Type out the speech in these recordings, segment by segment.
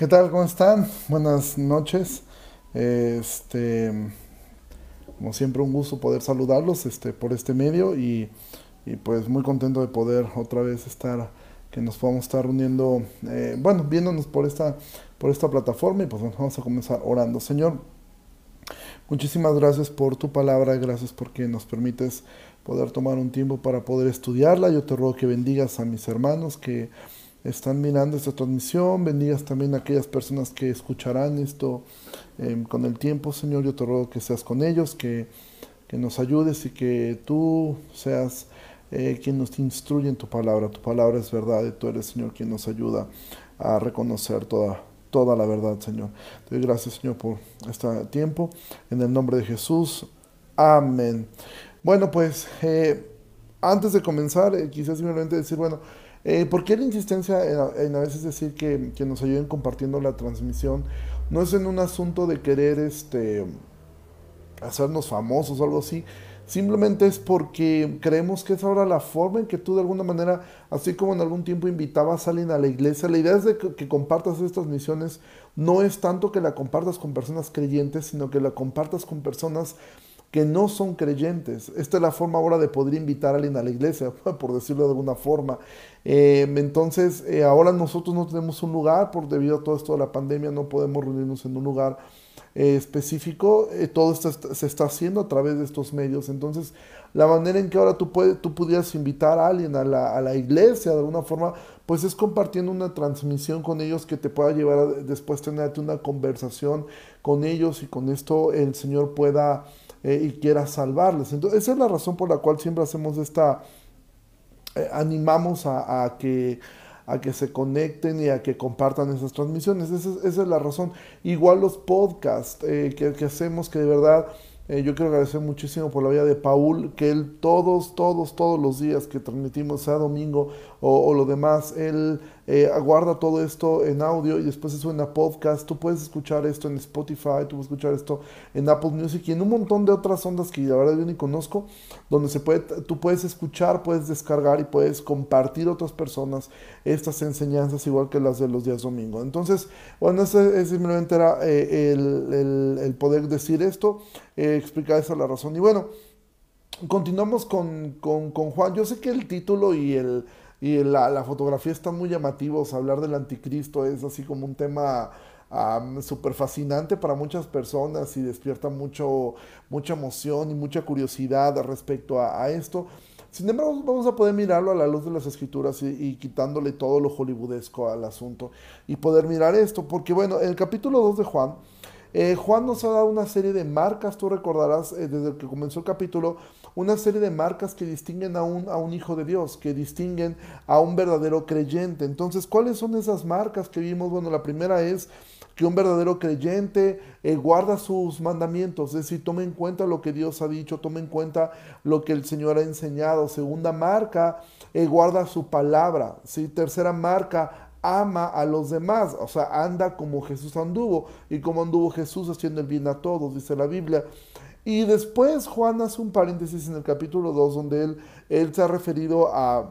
¿Qué tal? ¿Cómo están? Buenas noches. Este, como siempre, un gusto poder saludarlos este, por este medio y, y pues muy contento de poder otra vez estar, que nos podamos estar reuniendo, eh, bueno, viéndonos por esta, por esta plataforma y pues vamos a comenzar orando. Señor, muchísimas gracias por tu palabra, gracias porque nos permites poder tomar un tiempo para poder estudiarla. Yo te ruego que bendigas a mis hermanos que están mirando esta transmisión, bendigas también a aquellas personas que escucharán esto eh, con el tiempo, Señor, yo te ruego que seas con ellos, que, que nos ayudes y que tú seas eh, quien nos instruye en tu palabra. Tu palabra es verdad y tú eres, Señor, quien nos ayuda a reconocer toda, toda la verdad, Señor. Te doy gracias, Señor, por este tiempo. En el nombre de Jesús. Amén. Bueno, pues eh, antes de comenzar, quizás simplemente decir, bueno, eh, ¿Por qué la insistencia en, a veces decir que, que, nos ayuden compartiendo la transmisión? No es en un asunto de querer este, hacernos famosos o algo así. Simplemente es porque creemos que es ahora la forma en que tú de alguna manera, así como en algún tiempo invitabas a alguien a la iglesia, la idea es de que, que compartas estas misiones, no es tanto que la compartas con personas creyentes, sino que la compartas con personas que no son creyentes. Esta es la forma ahora de poder invitar a alguien a la iglesia, por decirlo de alguna forma. Eh, entonces, eh, ahora nosotros no tenemos un lugar, por debido a todo esto de la pandemia, no podemos reunirnos en un lugar eh, específico. todo esto se está haciendo a través de estos medios. Entonces, la manera en que ahora tú, tú pudieras invitar a alguien a la, a la iglesia de alguna forma, pues es compartiendo una transmisión con ellos que te pueda llevar a después tenerte una conversación con ellos y con esto el Señor pueda y quiera salvarles. Entonces, esa es la razón por la cual siempre hacemos esta eh, animamos a, que, a que se conecten y a que compartan esas transmisiones. Esa, es la razón. Igual los podcasts eh, que, que, hacemos, que de verdad eh, yo quiero agradecer muchísimo por la vida de Paul, que él todos, todos, todos los días que transmitimos, sea domingo o, lo demás, él eh, aguarda todo esto en audio y después se sube a podcast. Tú puedes escuchar esto en Spotify, tú puedes escuchar esto en Apple Music y en un montón de otras ondas que la verdad yo ni conozco, donde se puede, tú puedes escuchar, puedes descargar y puedes compartir a otras personas estas enseñanzas igual que las de los días domingo. Entonces, bueno, ese, simplemente era eh, el, poder decir esto, eh, explicar esa la razón. Y bueno, continuamos con, con, con Juan. Yo sé que el título y el y la, fotografía está muy llamativos. Hablar del anticristo es así como un tema súper fascinante para muchas personas y despierta mucho, mucha emoción y mucha curiosidad respecto a, esto. Sin embargo, vamos a poder mirarlo a la luz de las escrituras y, quitándole todo lo hollywoodesco al asunto y poder mirar esto, porque bueno, el capítulo 2 de Juan, eh, Juan nos ha dado una serie de marcas, tú recordarás eh, desde que comenzó el capítulo, una serie de marcas que distinguen a un, a un hijo de Dios, que distinguen a un verdadero creyente. Entonces, ¿cuáles son esas marcas que vimos? Bueno, la primera es que un verdadero creyente eh, guarda sus mandamientos, es decir, toma en cuenta lo que Dios ha dicho, toma en cuenta lo que el Señor ha enseñado. Segunda marca, eh, guarda su palabra. Tercera marca, ama a los demás, o sea, anda como Jesús anduvo y como anduvo Jesús haciendo el bien a todos, dice la Biblia. Y después Juan hace un paréntesis en el capítulo 2 donde él, él se ha referido a,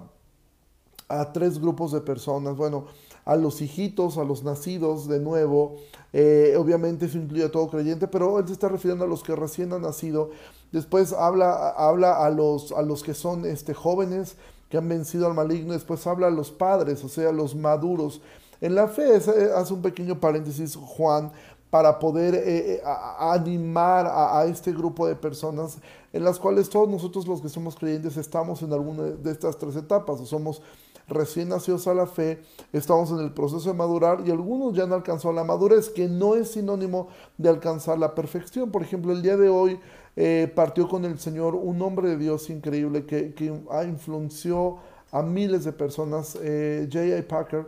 a tres grupos de personas. Bueno, a los hijitos, a los nacidos de nuevo. Eh, obviamente eso incluye a todo creyente, pero él se está refiriendo a los que recién han nacido. Después habla, habla a, los, a los que son este, jóvenes que han vencido al maligno. Después habla a los padres, o sea, a los maduros. En la fe hace un pequeño paréntesis Juan para poder eh, eh, animar a, este grupo de personas en las cuales todos nosotros los que somos creyentes estamos en alguna de estas tres etapas, somos recién nacidos a la fe, estamos en el proceso de madurar y algunos ya han alcanzado la madurez, que no es sinónimo de alcanzar la perfección. Por ejemplo, el día de hoy eh, partió con el Señor un hombre de Dios increíble que, que influenció a miles de personas, J.I. Packer.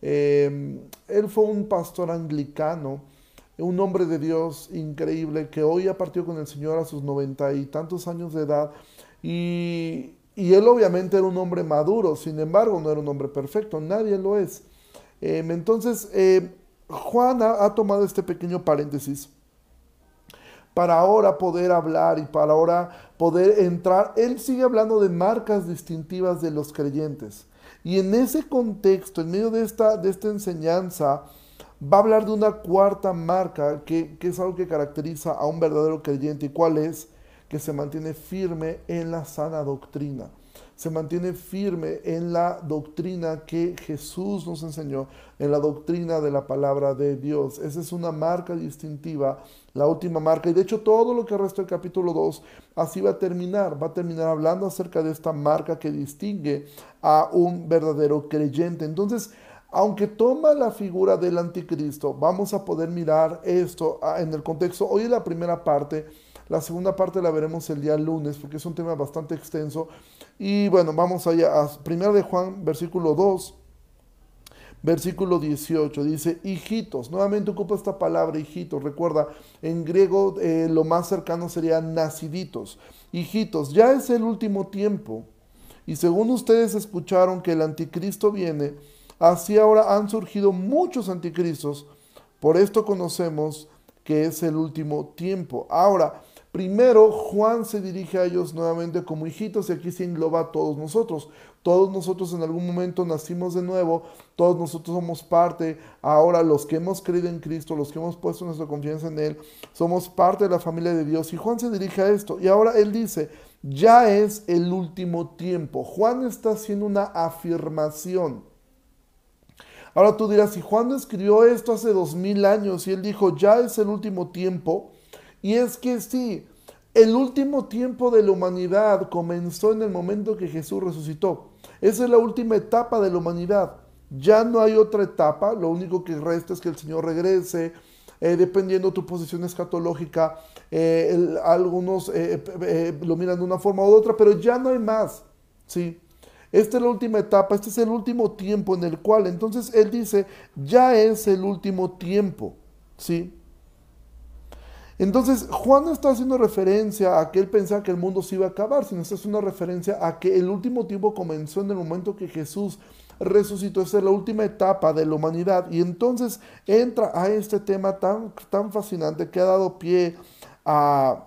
él fue un pastor anglicano un hombre de Dios increíble que hoy ha partido con el Señor a sus noventa y tantos años de edad y, él obviamente era un hombre maduro, sin embargo no era un hombre perfecto, nadie lo es. Em, entonces, eh, Juan ha, tomado este pequeño paréntesis para ahora poder hablar y para ahora poder entrar. Él sigue hablando de marcas distintivas de los creyentes. Y en ese contexto, en medio de esta, de esta enseñanza, va a hablar de una cuarta marca que, que es algo que caracteriza a un verdadero creyente. ¿Y cuál es? Que se mantiene firme en la sana doctrina se mantiene firme en la doctrina que Jesús nos enseñó, en la doctrina de la palabra de Dios. Esa es una marca distintiva, la última marca. Y de hecho todo lo que resta del capítulo 2 así va a terminar. Va a terminar hablando acerca de esta marca que distingue a un verdadero creyente. Entonces, aunque toma la figura del anticristo, vamos a poder mirar esto ah, en el contexto. Hoy en la primera parte la segunda parte la veremos el día lunes porque es un tema bastante extenso. Y bueno, vamos allá a 1 de Juan, versículo 2. Versículo 18 dice, hijitos, nuevamente ocupa esta palabra hijitos, recuerda, en griego eh, lo más cercano sería naciditos. Hijitos, ya es el último tiempo, y según ustedes escucharon que el anticristo viene, así ahora han surgido muchos anticristos, por esto conocemos que es el último tiempo. Ahora, Primero, Juan se dirige a ellos nuevamente como hijitos y aquí se engloba a todos nosotros. Todos nosotros en algún momento nacimos de nuevo, todos nosotros somos parte, ahora los que hemos creído en Cristo, los que hemos puesto nuestra confianza en Él, somos parte de la familia de Dios. Y Juan se dirige a esto. Y ahora Él dice, ya es el último tiempo. Juan está haciendo una afirmación. Ahora tú dirás, si Juan escribió esto hace dos mil años y él dijo, ya es el último tiempo, y es que sí, el último tiempo de la humanidad comenzó en el momento que Jesús resucitó. Esa es la última etapa de la humanidad. Ya no hay otra etapa, lo único que resta es que el Señor regrese, eh, dependiendo de tu posición escatológica, eh, algunos eh, lo miran de una forma u otra, pero ya no hay más. ¿sí? Esta es la última etapa, este es el último tiempo en el cual, entonces Él dice, ya es el último tiempo. ¿sí? Entonces, Juan no está haciendo referencia a que él pensaba que el mundo se iba a acabar, sino está haciendo referencia a que el último tiempo comenzó en el momento que Jesús resucitó. Esa es la última etapa de la humanidad. Y entonces entra a este tema tan, tan fascinante que ha dado pie a,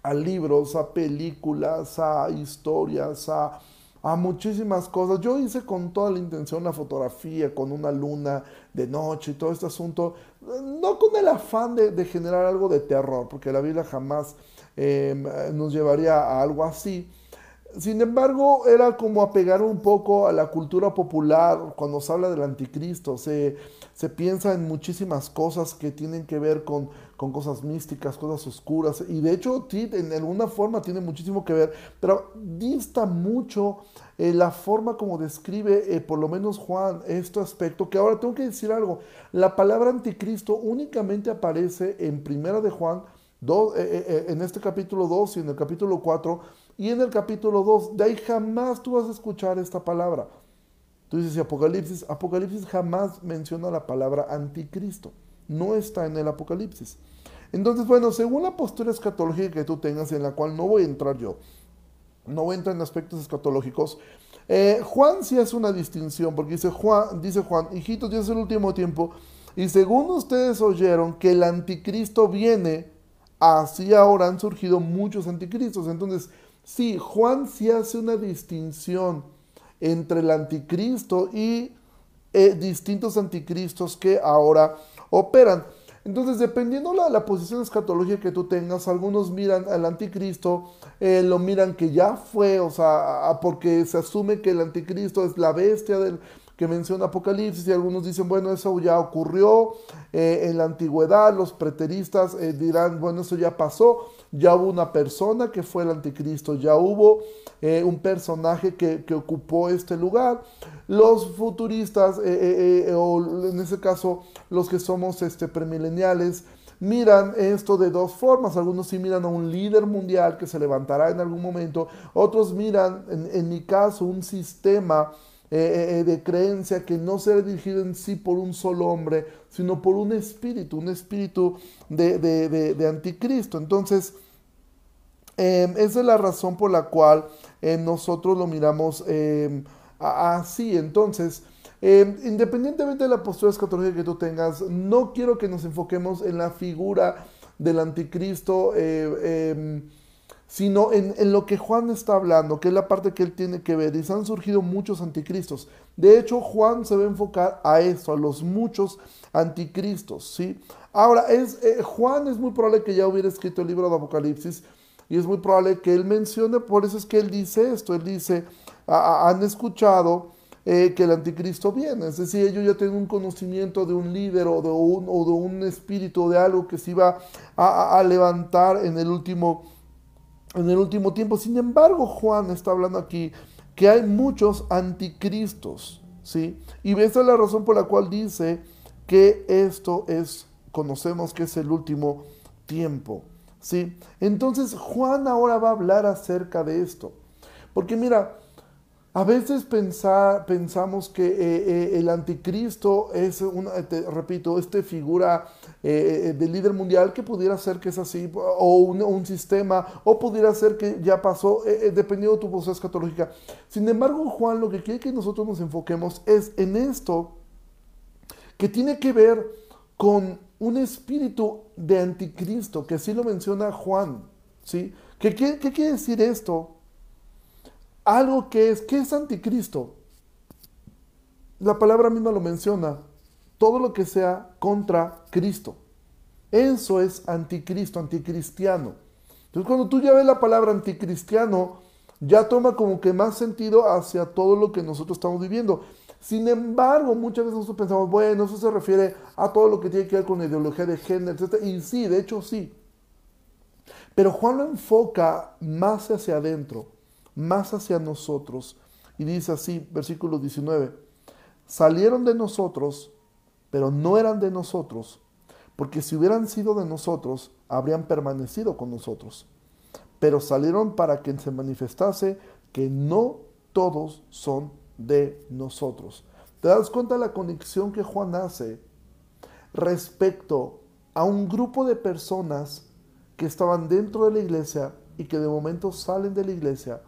a libros, a películas, a historias, a a muchísimas cosas. Yo hice con toda la intención la fotografía, con una luna de noche y todo este asunto, no con el afán de, generar algo de terror, porque la Biblia jamás em, nos llevaría a algo así. Sin embargo, era como apegar un poco a la cultura popular cuando se habla del anticristo. Se, se piensa en muchísimas cosas que tienen que ver con, con cosas místicas, cosas oscuras. Y de hecho, en alguna forma tiene muchísimo que ver, pero dista mucho eh, la forma como describe, eh, por lo menos Juan, este aspecto. Que ahora tengo que decir algo. La palabra anticristo únicamente aparece en Primera de Juan. Eh, en este capítulo 2 y en el capítulo 4 y en el capítulo 2, de ahí jamás tú vas a escuchar esta palabra. Tú dices, Apocalipsis, Apocalipsis jamás menciona la palabra anticristo. No está en el Apocalipsis. Entonces, bueno, según la postura escatológica que tú tengas, en la cual no voy a entrar yo, no voy a entrar en aspectos escatológicos, eh, Juan sí hace una distinción, porque dice Juan, dice Juan, hijitos, ya es el último tiempo, y según ustedes oyeron que el anticristo viene, así ahora han surgido muchos anticristos. Entonces, Sí, Juan sí hace una distinción entre el anticristo y eh, distintos anticristos que ahora operan. Entonces, dependiendo la, la posición escatológica que tú tengas, algunos miran al anticristo, eh, lo miran que ya fue, o sea, porque se asume que el anticristo es la bestia del, que menciona Apocalipsis y algunos dicen, bueno, eso ya ocurrió eh, en la antigüedad, los preteristas dirán, bueno, eso ya pasó, ya hubo una persona que fue el anticristo, ya hubo eh, un personaje que, ocupó este lugar. Los futuristas, eh, eh, o en ese caso los que somos este, premileniales, miran esto de dos formas. Algunos sí miran a un líder mundial que se levantará en algún momento, otros miran, en, mi caso, un sistema de creencia que no será dirigido en sí por un solo hombre, sino por un espíritu, un espíritu de, anticristo. Entonces, em, esa es la razón por la cual em, nosotros lo miramos em, así. Entonces, independientemente de la postura escatológica que tú tengas, no quiero que nos enfoquemos en la figura del anticristo. Sino en, en, lo que Juan está hablando, que es la parte que él tiene que ver. Dice, han surgido muchos anticristos. De hecho, Juan se va a enfocar a eso, a los muchos anticristos, ¿sí? Ahora, es, eh, Juan es muy probable que ya hubiera escrito el libro de Apocalipsis y es muy probable que él mencione, por eso es que él dice esto, él dice, han escuchado eh, que el anticristo viene, es decir, ellos ya tienen un conocimiento de un líder o de un, o de un espíritu, de algo que se iba a, a levantar en el último en el último tiempo. Sin embargo, Juan está hablando aquí que hay muchos anticristos, ¿sí? Y esa es la razón por la cual dice que esto es, conocemos que es el último tiempo, ¿sí? Entonces, Juan ahora va a hablar acerca de esto. Porque mira, a veces pensamos que eh, eh, el anticristo es, una, repito, esta figura eh, de líder mundial que pudiera ser que es así, o un, sistema, o pudiera ser que ya pasó, dependiendo de tu postura escatológica. Sin embargo, Juan lo que quiere que nosotros nos enfoquemos es en esto que tiene que ver con un espíritu de anticristo, que así lo menciona Juan. ¿sí? ¿Qué, qué, qué quiere decir esto? Algo que es, ¿qué es anticristo? La palabra misma lo menciona, todo lo que sea contra Cristo. Eso es anticristo, anticristiano. Entonces cuando tú ya ves la palabra anticristiano, ya toma como que más sentido hacia todo lo que nosotros estamos viviendo. Sin embargo, muchas veces nosotros pensamos, bueno, eso se refiere a todo lo que tiene que ver con la ideología de género, etc. Y sí, de hecho sí. Pero Juan lo enfoca más hacia adentro más hacia nosotros. Y dice así, versículo 19, salieron de nosotros, pero no eran de nosotros, porque si hubieran sido de nosotros, habrían permanecido con nosotros. Pero salieron para que se manifestase que no todos son de nosotros. ¿Te das cuenta de la conexión que Juan hace respecto a un grupo de personas que estaban dentro de la iglesia y que de momento salen de la iglesia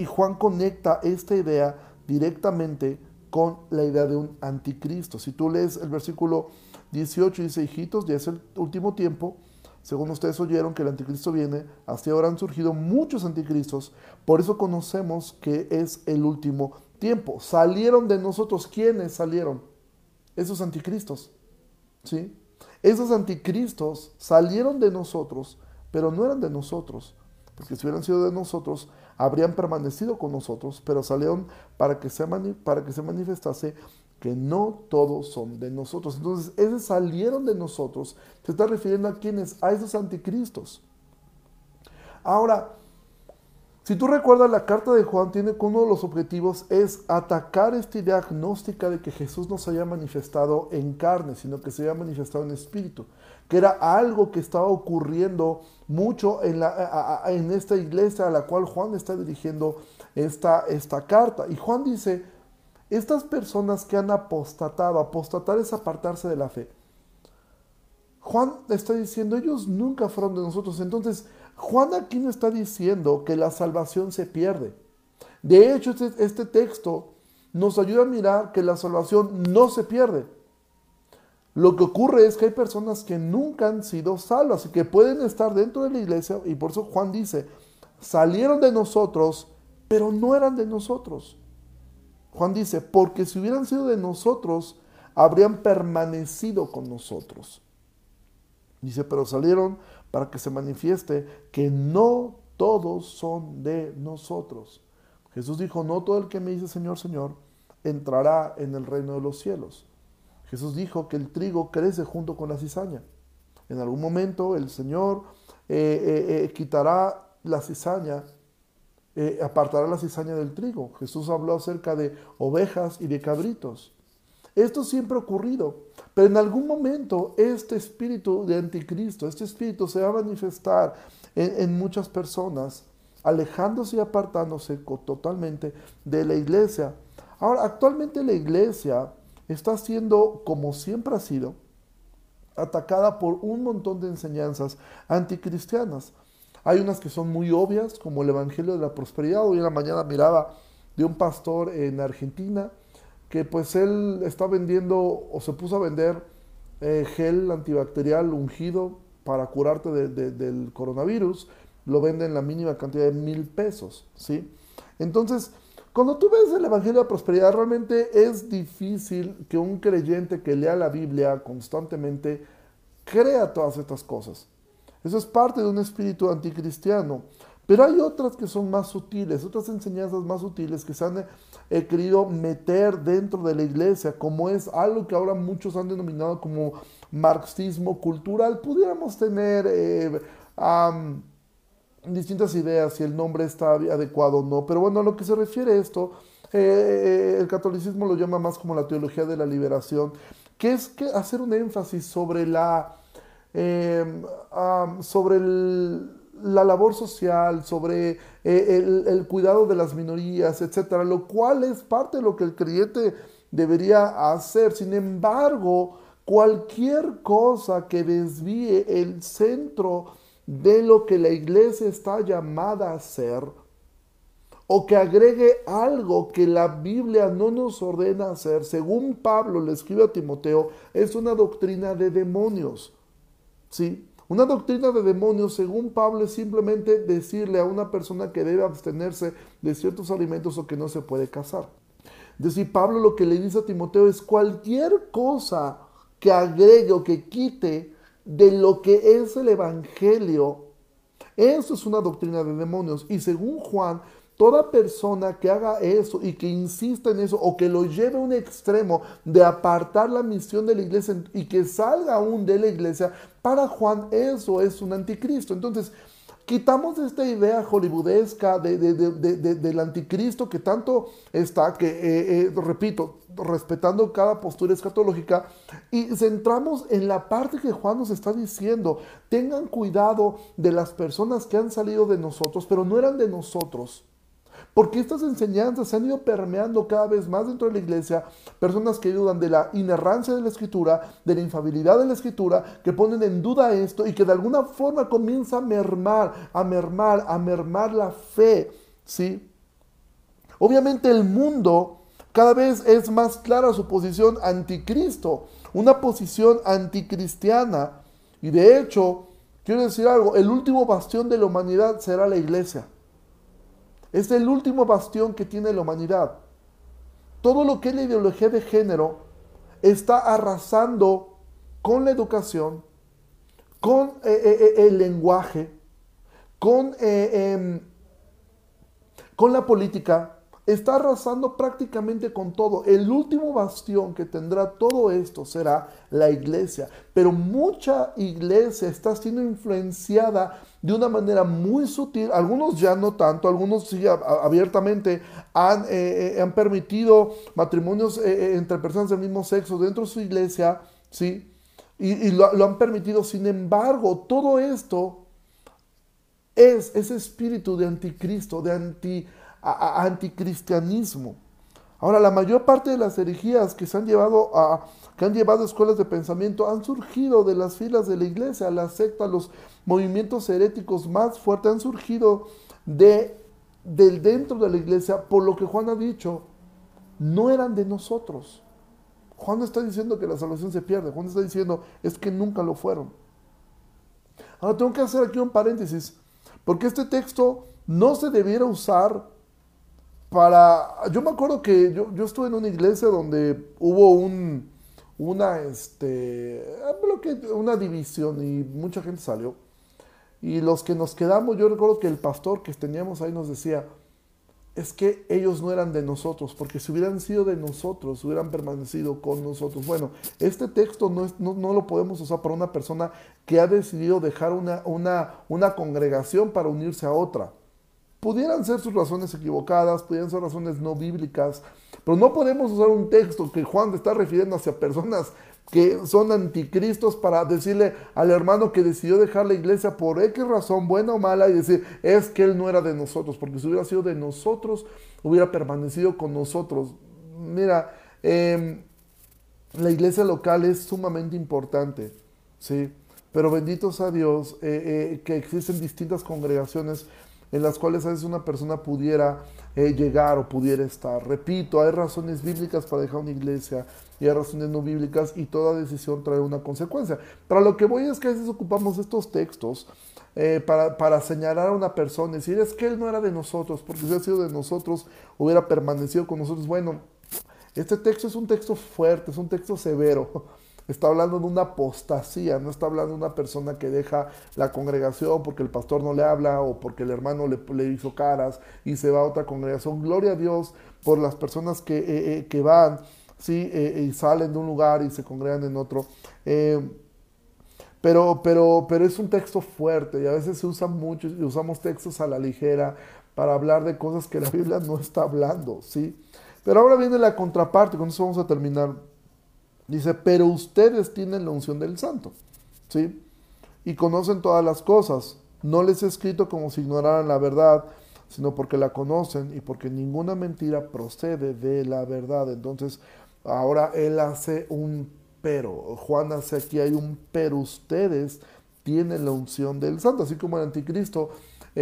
y Juan conecta esta idea directamente con la idea de un anticristo. Si tú lees el versículo 18, dice, hijitos, ya es el último tiempo, según ustedes oyeron que el anticristo viene, hasta ahora han surgido muchos anticristos, por eso conocemos que es el último tiempo. Salieron de nosotros, ¿quiénes salieron? Esos anticristos, ¿sí? Esos anticristos salieron de nosotros, pero no eran de nosotros, porque si hubieran sido de nosotros, habrían permanecido con nosotros, pero salieron para que se, para que se manifestase que no todos son de nosotros. Entonces, esos salieron de nosotros. Se está refiriendo a quienes, a esos anticristos. Ahora, si tú recuerdas, la carta de Juan tiene como uno de los objetivos es atacar esta idea agnóstica de que Jesús no se haya manifestado en carne, sino que se haya manifestado en espíritu que era algo que estaba ocurriendo mucho en, la, en esta iglesia a la cual Juan está dirigiendo esta, esta carta. Y Juan dice, estas personas que han apostatado, apostatar es apartarse de la fe. Juan está diciendo, ellos nunca fueron de nosotros. Entonces, Juan aquí no está diciendo que la salvación se pierde. De hecho, este, este texto nos ayuda a mirar que la salvación no se pierde. Lo que ocurre es que hay personas que nunca han sido salvas y que pueden estar dentro de la iglesia y por eso Juan dice, salieron de nosotros, pero no eran de nosotros. Juan dice, porque si hubieran sido de nosotros, habrían permanecido con nosotros. Dice, pero salieron para que se manifieste que no todos son de nosotros. Jesús dijo, no todo el que me dice Señor, Señor, entrará en el reino de los cielos Jesús dijo que el trigo crece junto con la cizaña. En algún momento el Señor eh, eh, eh, quitará la cizaña, apartará la cizaña del trigo. Jesús habló acerca de ovejas y de cabritos. Esto siempre ha ocurrido, pero en algún momento este espíritu de anticristo, este espíritu se va a manifestar en, muchas personas, alejándose y apartándose totalmente de la iglesia. Ahora, actualmente la iglesia está siendo, como siempre ha sido, atacada por un montón de enseñanzas anticristianas. Hay unas que son muy obvias, como el Evangelio de la Prosperidad. Hoy en la mañana miraba de un pastor en Argentina que pues él está vendiendo o se puso a vender eh, gel antibacterial ungido para curarte del coronavirus lo venden la mínima cantidad de mil pesos, ¿sí? Entonces, cuando tú ves el Evangelio de Prosperidad, realmente es difícil que un creyente que lea la Biblia constantemente crea todas estas cosas. Eso es parte de un espíritu anticristiano. Pero hay otras que son más sutiles, otras enseñanzas más sutiles que se han eh, querido meter dentro de la iglesia, como es algo que ahora muchos han denominado como marxismo cultural. Pudiéramos tener eh, distintas ideas si el nombre está adecuado o no, pero bueno, a lo que se refiere esto, eh, el catolicismo lo llama más como la teología de la liberación, que es hacer un énfasis sobre la... sobre el, la labor social, sobre eh, el, cuidado de las minorías, etcétera, lo cual es parte de lo que el creyente debería hacer. Sin embargo, cualquier cosa que desvíe el centro de lo que la iglesia está llamada a hacer, o que agregue algo que la Biblia no nos ordena hacer, según Pablo le escribe a Timoteo, es una doctrina de demonios. ¿Sí? Una doctrina de demonios, según Pablo, es simplemente decirle a una persona que debe abstenerse de ciertos alimentos o que no se puede casar. Decir, Pablo lo que le dice a Timoteo es cualquier cosa que agregue o que quite de lo que es el Evangelio, eso es una doctrina de demonios. Y según Juan, Toda persona que haga eso y que insista en eso o que lo lleve a un extremo de apartar la misión de la iglesia y que salga aún de la iglesia, para Juan eso es un anticristo. Entonces, quitamos esta idea hollywoodesca del anticristo que tanto está, que eh, eh, repito, respetando cada postura escatológica, y centramos en la parte que Juan nos está diciendo. Tengan cuidado de las personas que han salido de nosotros, pero no eran de nosotros porque estas enseñanzas se han ido permeando cada vez más dentro de la iglesia, personas que dudan de la inerrancia de la escritura, de la infabilidad de la escritura, que ponen en duda esto y que de alguna forma comienza a mermar, a mermar, a mermar la fe, ¿sí? Obviamente el mundo cada vez es más clara su posición anticristo, una posición anticristiana. Y de hecho, quiero decir algo, el último bastión de la humanidad será la iglesia. Es el último bastión que tiene la humanidad. Todo lo que es la ideología de género está arrasando con la educación, con eh, eh, eh, el lenguaje, con, em, con la política, está arrasando prácticamente con todo. El último bastión que tendrá todo esto será la iglesia. Pero mucha iglesia está siendo influenciada de una manera muy sutil. Algunos ya no tanto, algunos sí abiertamente han, eh, eh, han permitido matrimonios eh, entre personas del mismo sexo dentro de su iglesia, ¿sí? Y, lo, han permitido. Sin embargo, todo esto es ese espíritu de anticristo, de anti anticristianismo. Ahora, la mayor parte de las herejías que se han llevado a, que han llevado escuelas de pensamiento han surgido de las filas de la iglesia, la secta, los movimientos heréticos más fuertes han surgido de, del dentro de la iglesia, por lo que Juan ha dicho, no eran de nosotros. Juan no está diciendo que la salvación se pierde, Juan está diciendo es que nunca lo fueron. Ahora tengo que hacer aquí un paréntesis, porque este texto no se debiera usar para... Yo me acuerdo que yo, yo estuve en una iglesia donde hubo un, una, este, una división y mucha gente salió. Y los que nos quedamos, yo recuerdo que el pastor que teníamos ahí nos decía, es que ellos no eran de nosotros, porque si hubieran sido de nosotros, hubieran permanecido con nosotros. Bueno, este texto no, no, no, lo podemos usar para una persona que ha decidido dejar una, una, una congregación para unirse a otra. Pudieran ser sus razones equivocadas, pudieran ser razones no bíblicas, pero no podemos usar un texto que Juan está refiriendo hacia personas que son anticristos para decirle al hermano que decidió dejar la iglesia por X razón, buena o mala, y decir, es que él no era de nosotros, porque si hubiera sido de nosotros, hubiera permanecido con nosotros. Mira, em, la iglesia local es sumamente importante, ¿sí? Pero benditos a Dios eh, eh, que existen distintas congregaciones en las cuales a veces una persona pudiera eh, llegar o pudiera estar. Repito, hay razones bíblicas para dejar una iglesia y hay razones no bíblicas y toda decisión trae una consecuencia. Para lo que voy es que a veces ocupamos estos textos eh, para, para, señalar a una persona y decir, es que él no era de nosotros, porque si hubiera sido de nosotros, hubiera permanecido con nosotros. Bueno, este texto es un texto fuerte, es un texto severo. Está hablando de una apostasía, no está hablando de una persona que deja la congregación porque el pastor no le habla o porque el hermano le, hizo caras y se va a otra congregación. Gloria a Dios por las personas que, eh, eh, que van ¿sí? Eh, y salen de un lugar y se congregan en otro. pero, pero, pero es un texto fuerte y a veces se usa mucho y usamos textos a la ligera para hablar de cosas que la Biblia no está hablando, ¿sí? Pero ahora viene la contraparte, con eso vamos a terminar. Dice, pero ustedes tienen la unción del santo, ¿sí? Y conocen todas las cosas. No les he escrito como si ignoraran la verdad, sino porque la conocen y porque ninguna mentira procede de la verdad. Entonces, ahora él hace un pero. Juan hace aquí hay un pero. Ustedes tienen la unción del santo, así como el anticristo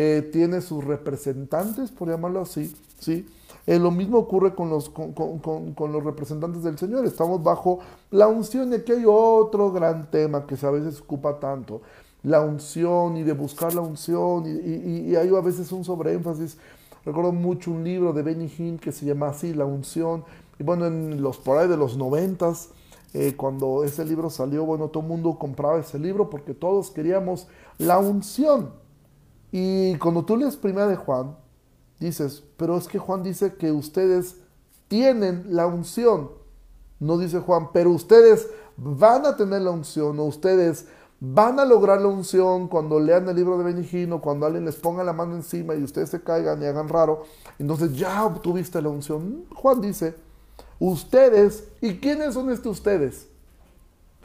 eh, tiene sus representantes, por llamarlo así, ¿sí? Eh, lo mismo ocurre con los, con, con, los representantes del Señor. Estamos bajo la unción y aquí hay otro gran tema que a veces ocupa tanto. La unción y de buscar la unción y, y, y hay a veces un sobreénfasis. Recuerdo mucho un libro de Benny Hinn que se llama así, La unción. Y bueno, en los por ahí de los noventas, eh, cuando ese libro salió, bueno, todo el mundo compraba ese libro porque todos queríamos la unción. Y cuando tú lees Primera de Juan, dices, pero es que Juan dice que ustedes tienen la unción. No dice Juan, pero ustedes van a tener la unción o ustedes van a lograr la unción cuando lean el libro de Benigino, cuando alguien les ponga la mano encima y ustedes se caigan y hagan raro. Entonces ya obtuviste la unción. Juan dice, ustedes, ¿y quiénes son estos ustedes?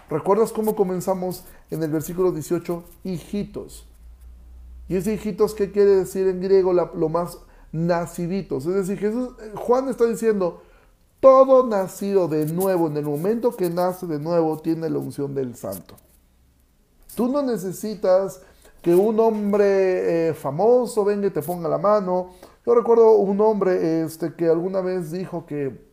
¿Recuerdas cómo comenzamos en el versículo 18? Hijitos. ¿Y ese hijitos qué quiere decir en griego? lo más naciditos. Es decir, Jesús, eh, Juan está diciendo, todo nacido de nuevo, en el momento que nace de nuevo, tiene la unción del santo. Tú no necesitas que un hombre eh, famoso venga y te ponga la mano. Yo recuerdo un hombre este, que alguna vez dijo que,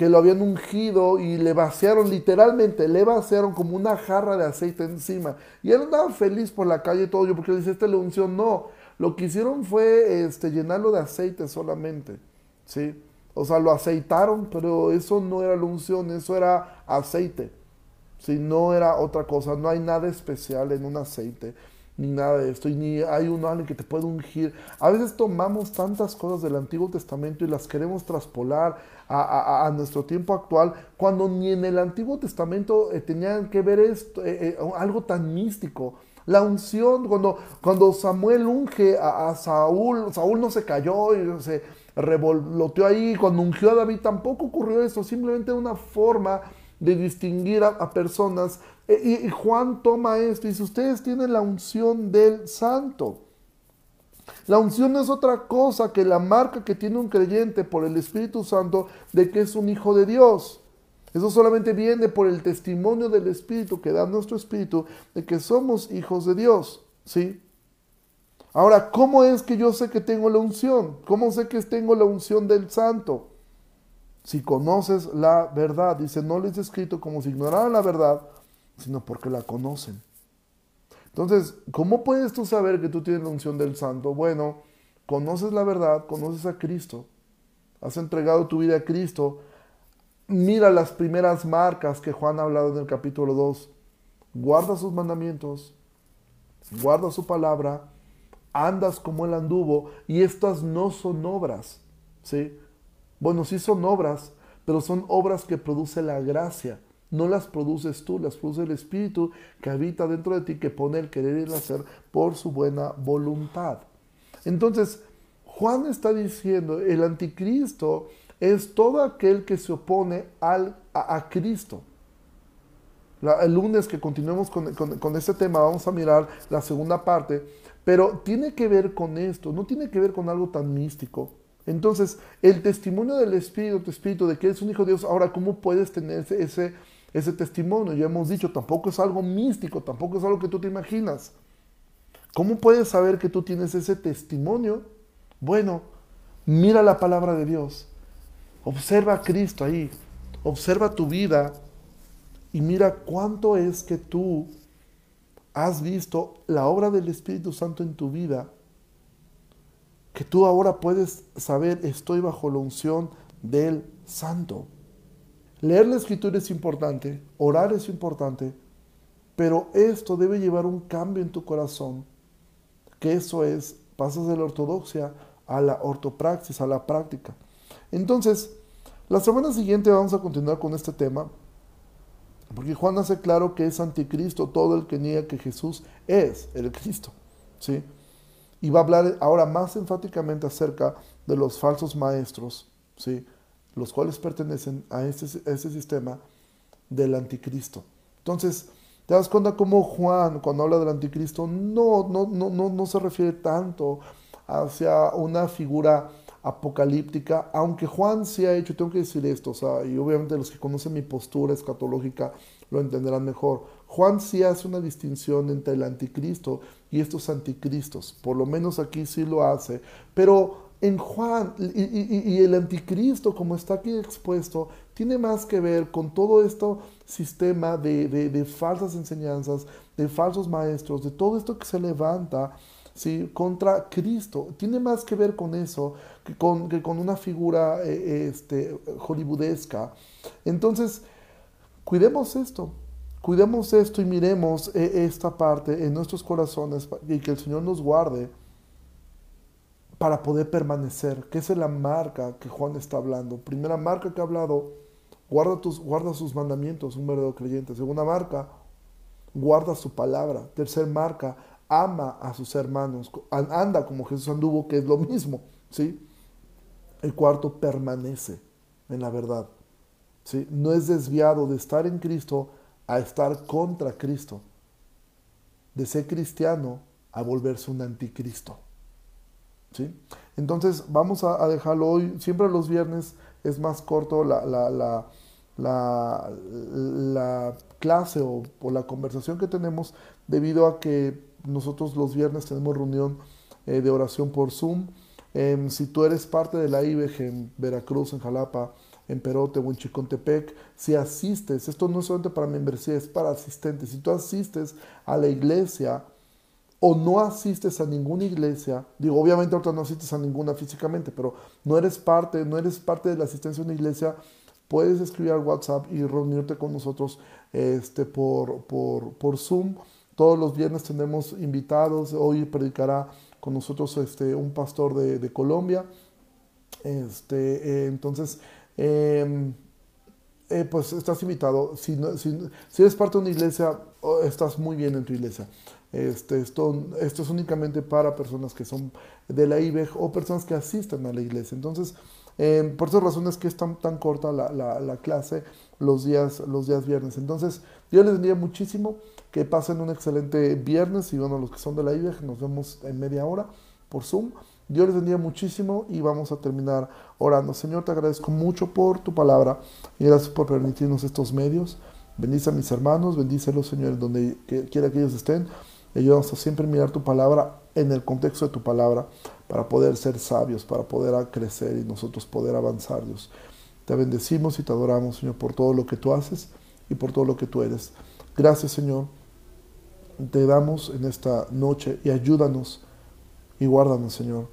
que lo habían ungido y le vaciaron, literalmente, le vaciaron como una jarra de aceite encima. Y él andaba feliz por la calle y todo, yo porque le dice, esta es la unción. No, lo que hicieron fue este, llenarlo de aceite solamente, ¿sí? O sea, lo aceitaron, pero eso no era la unción, eso era aceite. Si no era otra cosa, no hay nada especial en un aceite, ni nada de esto, y ni hay un alguien que te puede ungir. A veces tomamos tantas cosas del Antiguo Testamento y las queremos traspolar a, nuestro tiempo actual, cuando ni en el Antiguo Testamento eh, tenían que ver esto, eh, eh, algo tan místico. La unción, cuando, cuando Samuel unge a, Saúl, Saúl no se cayó y se revoloteó ahí. Cuando ungió a David tampoco ocurrió eso, simplemente una forma de distinguir a, personas. E, y, Juan toma esto y dice, ustedes tienen la unción del santo. La unción no es otra cosa que la marca que tiene un creyente por el Espíritu Santo de que es un hijo de Dios. Eso solamente viene por el testimonio del Espíritu que da nuestro Espíritu de que somos hijos de Dios. ¿Sí? Ahora, ¿cómo es que yo sé que tengo la unción? ¿Cómo sé que tengo la unción del Santo? Si conoces la verdad, dice, no les he escrito como si ignoraran la verdad, sino porque la conocen. Entonces, ¿cómo puedes tú saber que tú tienes la unción del Santo? Bueno, conoces la verdad, conoces a Cristo, has entregado tu vida a Cristo, Mira las primeras marcas que Juan ha hablado en el capítulo 2. Guarda sus mandamientos, guarda su palabra, andas como él anduvo, y estas no son obras. ¿sí? Bueno, sí son obras, pero son obras que produce la gracia. No las produces tú, las produce el Espíritu que habita dentro de ti, que pone el querer y el hacer por su buena voluntad. Entonces, Juan está diciendo, el anticristo es todo aquel que se opone al, a, Cristo. el lunes que continuemos con, con, este tema vamos a mirar la segunda parte, pero tiene que ver con esto, no tiene que ver con algo tan místico. Entonces, el testimonio del Espíritu, tu Espíritu, de que eres un hijo de Dios, ahora, ¿cómo puedes tener ese, ese, ese testimonio? Ya hemos dicho, tampoco es algo místico, tampoco es algo que tú te imaginas. ¿Cómo puedes saber que tú tienes ese testimonio? Bueno, mira la palabra de Dios. Observa a Cristo ahí. Observa tu vida y mira cuánto es que tú has visto la obra del Espíritu Santo en tu vida, que tú ahora puedes saber, estoy bajo la unción del Santo. Leer la escritura es importante, orar es importante, pero esto debe llevar un cambio en tu corazón, que eso es, pasas de la ortodoxia a la ortopraxis, a la práctica. Entonces, la semana siguiente vamos a continuar con este tema, porque Juan hace claro que es anticristo todo el que niega que Jesús es el Cristo. ¿sí? Y va a hablar ahora más enfáticamente acerca de los falsos maestros, ¿sí? los cuales pertenecen a este, este sistema del anticristo. Entonces, te das cuenta cómo Juan, cuando habla del anticristo, no, no, no, no, no se refiere tanto hacia una figura apocalíptica, aunque Juan sí ha hecho, tengo que decir esto, o sea, y obviamente los que conocen mi postura escatológica lo entenderán mejor. Juan sí hace una distinción entre el anticristo y estos anticristos, por lo menos aquí sí lo hace, pero en Juan y, el anticristo, como está aquí expuesto, tiene más que ver con todo este sistema de, de falsas enseñanzas, de falsos maestros, de todo esto que se levanta ¿sí? contra Cristo. Tiene más que ver con eso que con, que con una figura eh, este, hollywoodesca. Entonces, cuidemos esto. Cuidemos esto y miremos eh, esta parte en nuestros corazones y que el Señor nos guarde para poder permanecer, que es la marca que Juan está hablando. Primera marca que ha hablado, guarda, tus, guarda sus mandamientos, un verdadero creyente. Segunda marca, guarda su palabra. Tercera marca, ama a sus hermanos, anda como Jesús anduvo, que es lo mismo, ¿sí? El cuarto permanece en la verdad, ¿sí? No es desviado de estar en Cristo a estar contra Cristo, de ser cristiano a volverse un anticristo, ¿sí? Entonces vamos a, dejarlo hoy, siempre los viernes es más corto la, la, la, clase o, la conversación que tenemos debido a que nosotros los viernes tenemos reunión eh, de oración por Zoom. Em, si tú eres parte de la IBEG en Veracruz, en Jalapa, en Perote o en Chicontepec, si asistes, esto no es solamente para membresía, es para asistentes. Si tú asistes a la iglesia o no asistes a ninguna iglesia, digo, obviamente ahorita no asistes a ninguna físicamente, pero no eres parte, no eres parte de la asistencia a una iglesia, puedes escribir al WhatsApp y reunirte con nosotros este, por, por, por Zoom todos los viernes tenemos invitados. Hoy predicará con nosotros este, un pastor de, Colombia. Este, eh, entonces, em, eh, pues estás invitado. Si, si, eres parte de una iglesia, oh, estás muy bien en tu iglesia. Este, esto, esto es únicamente para personas que son de la IBEG o personas que asisten a la iglesia. Entonces, em, por esas razones que es tan, tan corta la, la, clase los días, los días viernes. Entonces, Dios les bendiga muchísimo. Que pasen un excelente viernes y bueno, los que son de la IBEG, nos vemos en media hora por Zoom. Dios les bendiga muchísimo y vamos a terminar orando. Señor, te agradezco mucho por tu palabra y gracias por permitirnos estos medios. Bendice a mis hermanos, bendícelos, Señor, donde quiera que ellos estén. Ayúdanos a siempre mirar tu palabra en el contexto de tu palabra para poder ser sabios, para poder crecer y nosotros poder avanzar, Dios. Te bendecimos y te adoramos, Señor, por todo lo que tú haces y por todo lo que tú eres. Gracias, Señor te damos en esta noche y ayúdanos y guárdanos, Señor,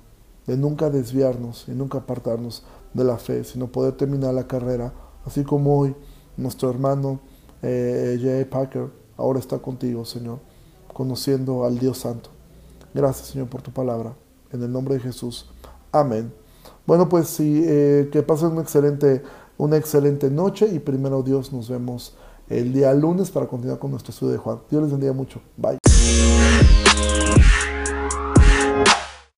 de nunca desviarnos y nunca apartarnos de la fe, sino poder terminar la carrera, así como hoy nuestro hermano eh. Packer ahora está contigo, Señor, conociendo al Dios Santo. Gracias, Señor, por tu palabra. En el nombre de Jesús. Amén. Bueno, pues sí, eh, que pasen una excelente, una excelente noche y primero Dios nos vemos el día lunes para continuar con nuestro estudio de Juan. Dios les bendiga mucho. Bye.